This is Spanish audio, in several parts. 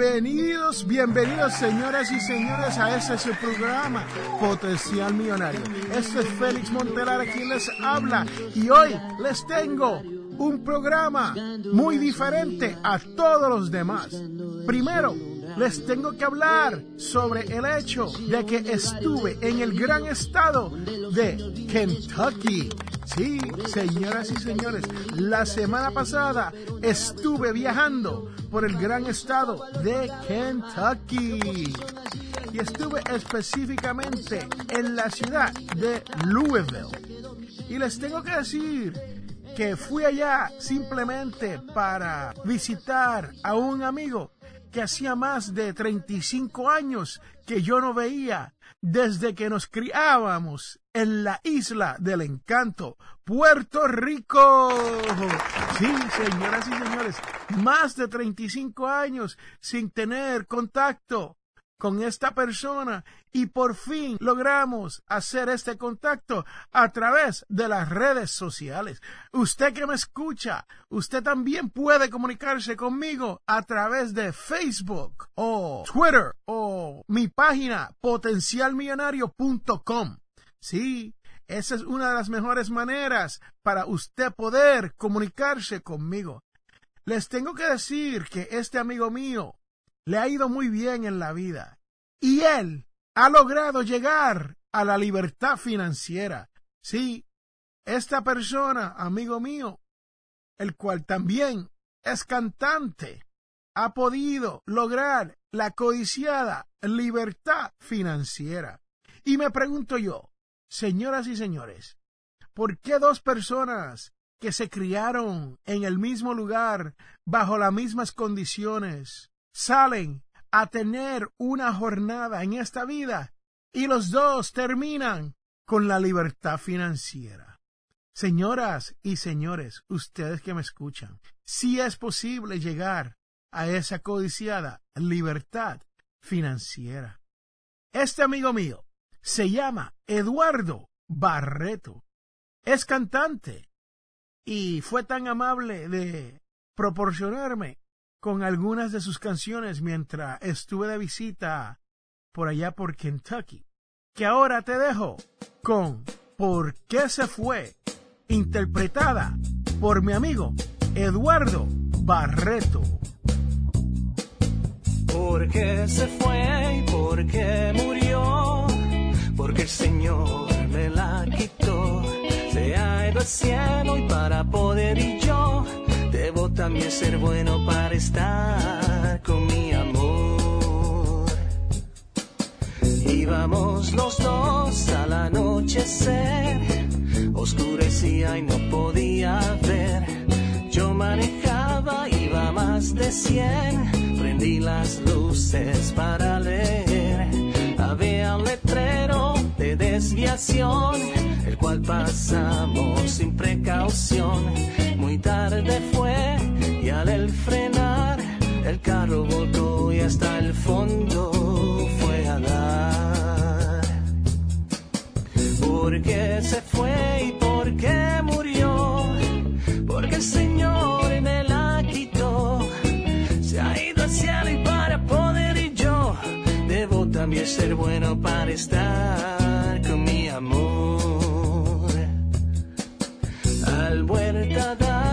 Bienvenidos, bienvenidos señoras y señores a este su programa Potencial Millonario. Este es Félix Montelar quien les habla y hoy les tengo un programa muy diferente a todos los demás. Primero, les tengo que hablar sobre el hecho de que estuve en el gran estado de Kentucky. Sí, señoras y señores, la semana pasada estuve viajando por el gran estado de Kentucky. Y estuve específicamente en la ciudad de Louisville. Y les tengo que decir que fui allá simplemente para visitar a un amigo que hacía más de 35 años que yo no veía desde que nos criábamos en la isla del encanto, Puerto Rico. Sí, señoras y señores, más de 35 años sin tener contacto con esta persona y por fin logramos hacer este contacto a través de las redes sociales. Usted que me escucha, usted también puede comunicarse conmigo a través de Facebook o Twitter o mi página potencialmillonario.com. Sí, esa es una de las mejores maneras para usted poder comunicarse conmigo. Les tengo que decir que este amigo mío le ha ido muy bien en la vida y él ha logrado llegar a la libertad financiera. Sí, esta persona, amigo mío, el cual también es cantante, ha podido lograr la codiciada libertad financiera. Y me pregunto yo, señoras y señores, ¿por qué dos personas que se criaron en el mismo lugar, bajo las mismas condiciones, salen a tener una jornada en esta vida y los dos terminan con la libertad financiera. Señoras y señores, ustedes que me escuchan, si es posible llegar a esa codiciada libertad financiera. Este amigo mío se llama Eduardo Barreto. Es cantante y fue tan amable de proporcionarme con algunas de sus canciones mientras estuve de visita por allá por Kentucky, que ahora te dejo con ¿Por qué se fue? interpretada por mi amigo Eduardo Barreto. ¿Por qué se fue y por qué murió? Porque el Señor me la quitó. Se ha ido al cielo y para poder y yo también ser bueno para estar con mi amor. Íbamos los dos al anochecer, oscurecía y no podía ver. Yo manejaba, iba más de cien, prendí las luces para leer. Había un letrero de desviación, el cual pasamos sin precaución. Muy tarde fue al frenar, el carro volcó y hasta el fondo fue a dar. ¿Por qué se fue y por qué murió? Porque el Señor me la quitó. Se ha ido al cielo y para poder y yo debo también ser bueno para estar con mi amor. Al vuelta a dar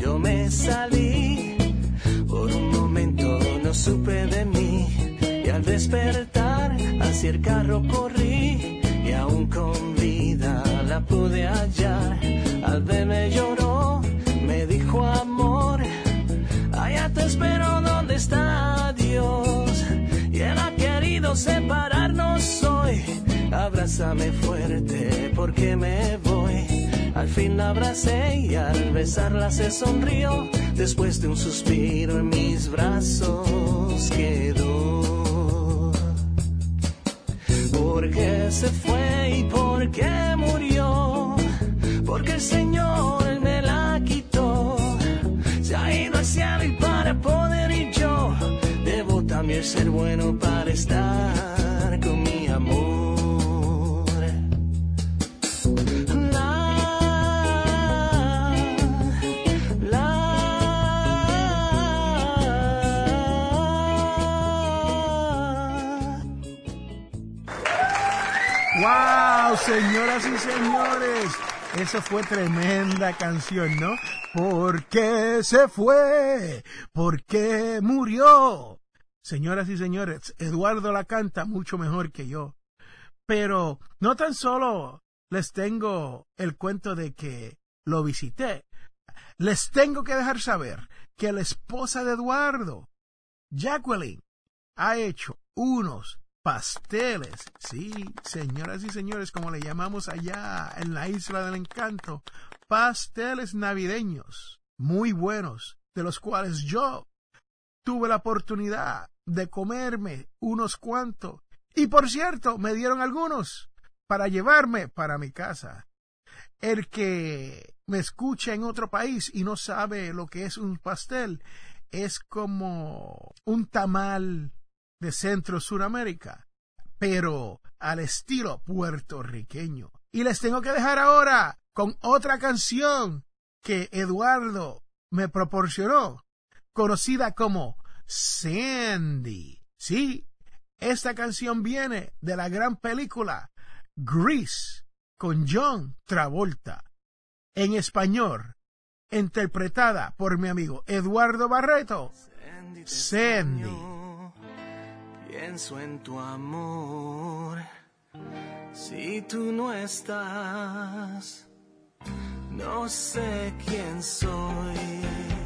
yo me salí, despertar, hacia el carro corrí y aún con vida la pude hallar. Al verme lloró, me dijo amor, allá te espero donde está Dios. Y él ha querido separarnos hoy, abrázame fuerte porque me voy. Al fin la abracé y al besarla se sonrió. Después de un suspiro en mis brazos quedó. Porque se fue y porque murió. Porque el Señor me la quitó. Se ha ido al cielo y para poder ir yo. Debo también ser bueno para estar señores, esa fue tremenda canción, ¿no? ¿Por qué se fue? ¿Por qué murió? Señoras y señores, Eduardo la canta mucho mejor que yo. Pero no tan solo les tengo el cuento de que lo visité, les tengo que dejar saber que la esposa de Eduardo, Jacqueline, ha hecho unos pasteles. Sí, señoras y señores, como le llamamos allá en la isla del encanto, pasteles navideños muy buenos, de los cuales yo tuve la oportunidad de comerme unos cuantos. Y por cierto, me dieron algunos para llevarme para mi casa. El que me escucha en otro país y no sabe lo que es un pastel, es como un tamal de Centro Suramérica, pero al estilo puertorriqueño. Y les tengo que dejar ahora con otra canción que Eduardo me proporcionó, conocida como Sandy. Sí, esta canción viene de la gran película Grease con John Travolta, en español, interpretada por mi amigo Eduardo Barreto. Sandy. Pienso en tu amor. Si tú no estás, no sé quién soy.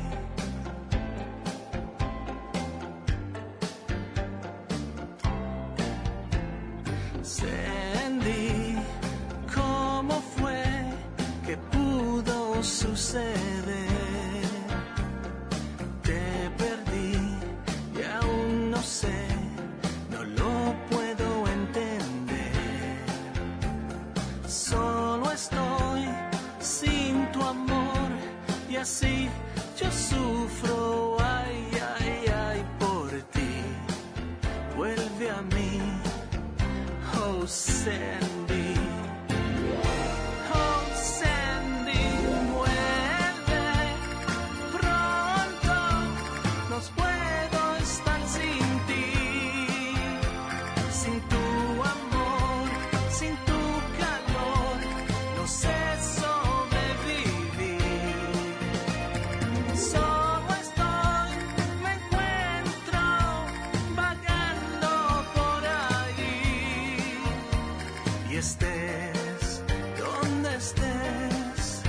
Estés donde estés,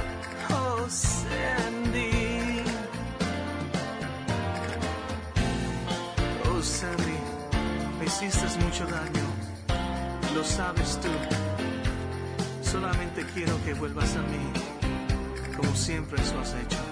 oh Sandy. Oh Sandy, me hiciste mucho daño, lo sabes tú. Solamente quiero que vuelvas a mí, como siempre lo has hecho.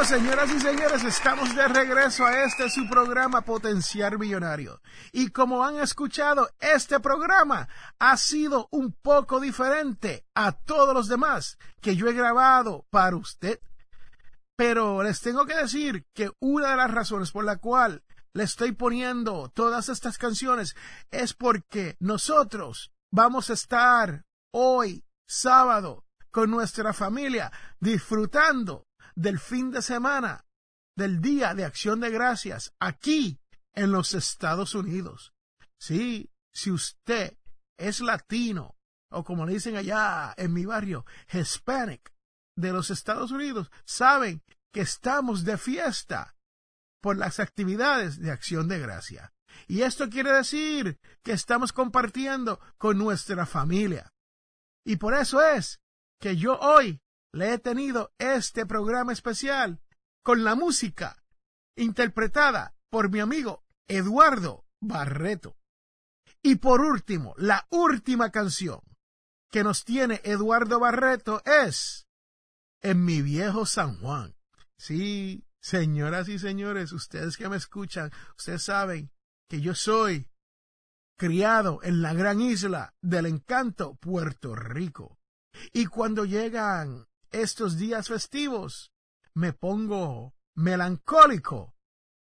Bueno, señoras y señores, estamos de regreso a este su programa Potenciar Millonario. Y como han escuchado, este programa ha sido un poco diferente a todos los demás que yo he grabado para usted. Pero les tengo que decir que una de las razones por la cual le estoy poniendo todas estas canciones es porque nosotros vamos a estar hoy, sábado, con nuestra familia, disfrutando del fin de semana, del Día de Acción de Gracias, aquí en los Estados Unidos. Sí, si usted es latino, o como le dicen allá en mi barrio, Hispanic de los Estados Unidos, saben que estamos de fiesta por las actividades de acción de gracia. Y esto quiere decir que estamos compartiendo con nuestra familia. Y por eso es que yo hoy le he tenido este programa especial con la música interpretada por mi amigo Eduardo Barreto. Y por último, la última canción que nos tiene Eduardo Barreto es En mi viejo San Juan. Sí, señoras y señores, ustedes que me escuchan, ustedes saben que yo soy criado en la gran isla del encanto Puerto Rico. Y cuando llegan estos días festivos me pongo melancólico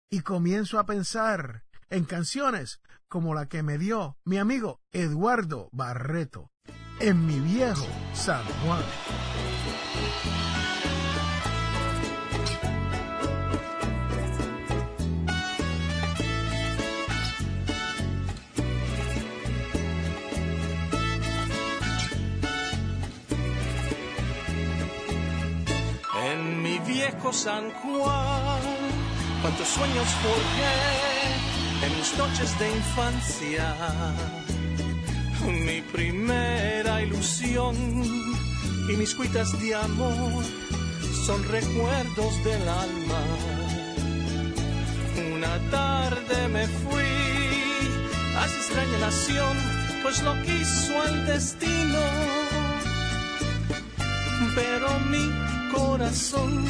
y comienzo a pensar en canciones como la que me dio mi amigo Eduardo Barreto en mi viejo San Juan. San Juan, cuántos sueños forjé en mis noches de infancia. Mi primera ilusión y mis cuitas de amor son recuerdos del alma. Una tarde me fui a esa extraña nación, pues lo quiso el destino. Pero mi corazón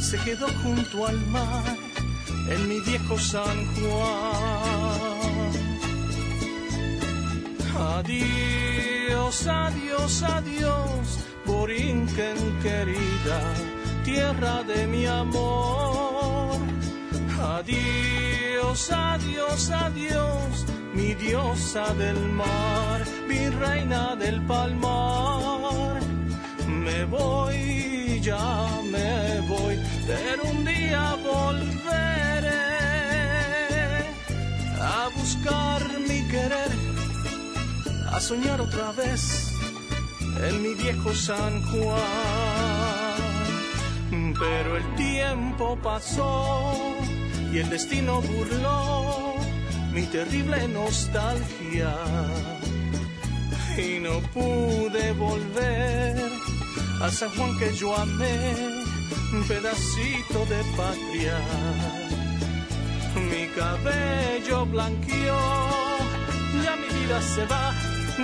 se quedó junto al mar en mi viejo San Juan. Adiós, adiós, adiós, Borinquen querida, tierra de mi amor. Adiós, adiós, adiós, mi diosa del mar, mi reina del palmar. Me voy, ya me voy pero un día volveré a buscar mi querer, a soñar otra vez en mi viejo San Juan. Pero el tiempo pasó y el destino burló mi terrible nostalgia y no pude volver a San Juan que yo amé un pedacito de patria. Mi cabello blanqueó, ya mi vida se va,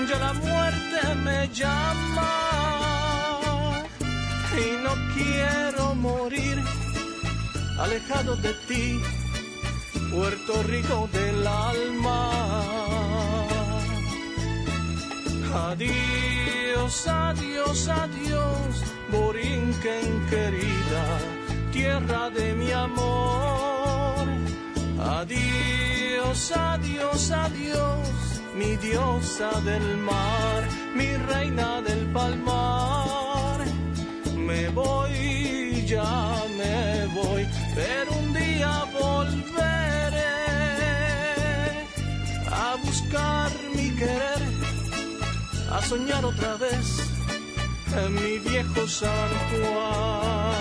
ya la muerte me llama. Y no quiero morir alejado de ti, Puerto Rico del alma. Adiós, adiós, adiós Borinquen querida, tierra de mi amor. Adiós, adiós, adiós, mi diosa del mar, mi reina del palmar. Me voy, ya me voy, pero un día volveré a buscar mi querer, a soñar otra vez en mi viejo San Juan.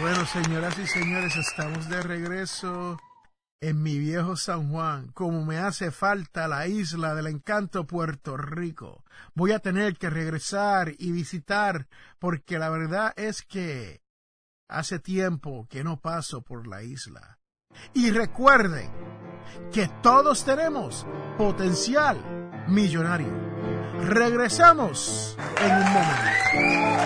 Bueno, señoras y señores, estamos de regreso en mi viejo San Juan, como me hace falta la isla del encanto Puerto Rico. Voy a tener que regresar y visitar porque la verdad es que hace tiempo que no paso por la isla. Y recuerden, que todos tenemos potencial millonario. Regresamos en un momento.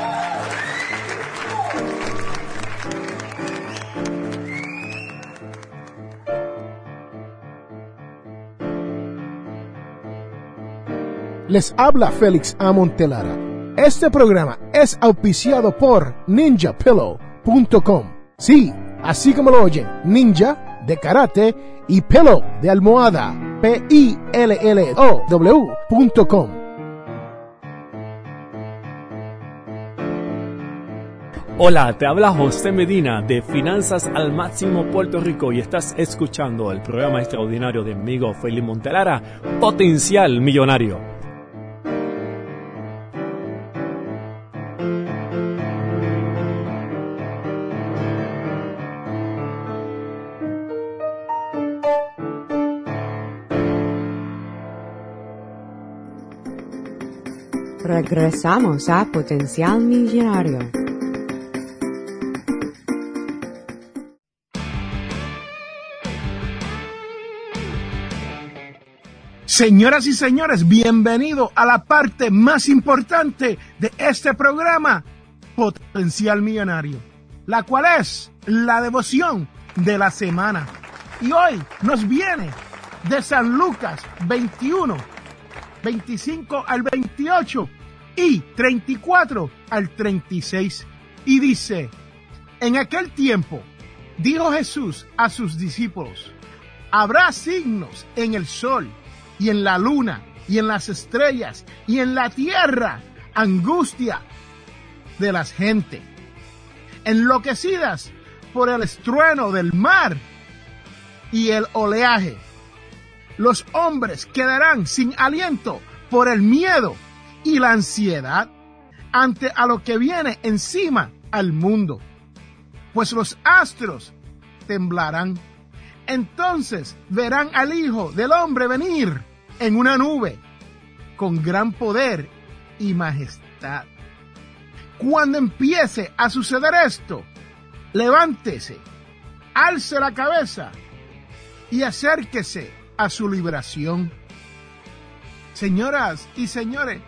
Les habla Félix Amontelara. Este programa es auspiciado por ninjapillow.com. Sí, así como lo oyen, ninja de karate y pillow de almohada. P-I-L-L-O-W.com. Hola, te habla José Medina de Finanzas al Máximo Puerto Rico y estás escuchando el programa extraordinario de mi amigo Félix Montelara, Potencial Millonario. Regresamos a Potencial Millonario. Señoras y señores, bienvenido a la parte más importante de este programa, Potencial Millonario, la cual es la devoción de la semana. Y hoy nos viene de San Lucas 21, 25 al 28 y 34 al 36. Y dice, en aquel tiempo dijo Jesús a sus discípulos, habrá signos en el sol y en la luna y en las estrellas y en la tierra, angustia de las gente, enloquecidas por el estrueno del mar y el oleaje. Los hombres quedarán sin aliento por el miedo y la ansiedad ante a lo que viene encima al mundo, pues los astros temblarán. Entonces verán al Hijo del Hombre venir en una nube con gran poder y majestad. Cuando empiece a suceder esto, levántese, alce la cabeza y acérquese a su liberación. Señoras y señores,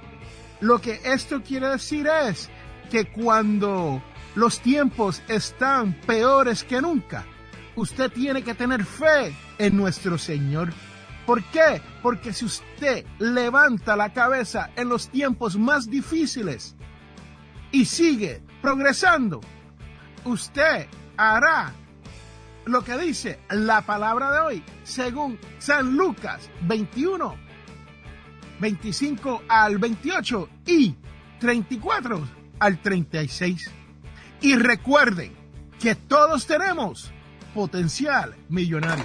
lo que esto quiere decir es que cuando los tiempos están peores que nunca, usted tiene que tener fe en nuestro Señor. ¿Por qué? Porque si usted levanta la cabeza en los tiempos más difíciles y sigue progresando, usted hará lo que dice la palabra de hoy, según San Lucas 21, 25 al 28 y 34 al 36. Y recuerden que todos tenemos potencial millonario.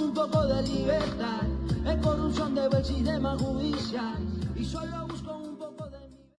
demagogia.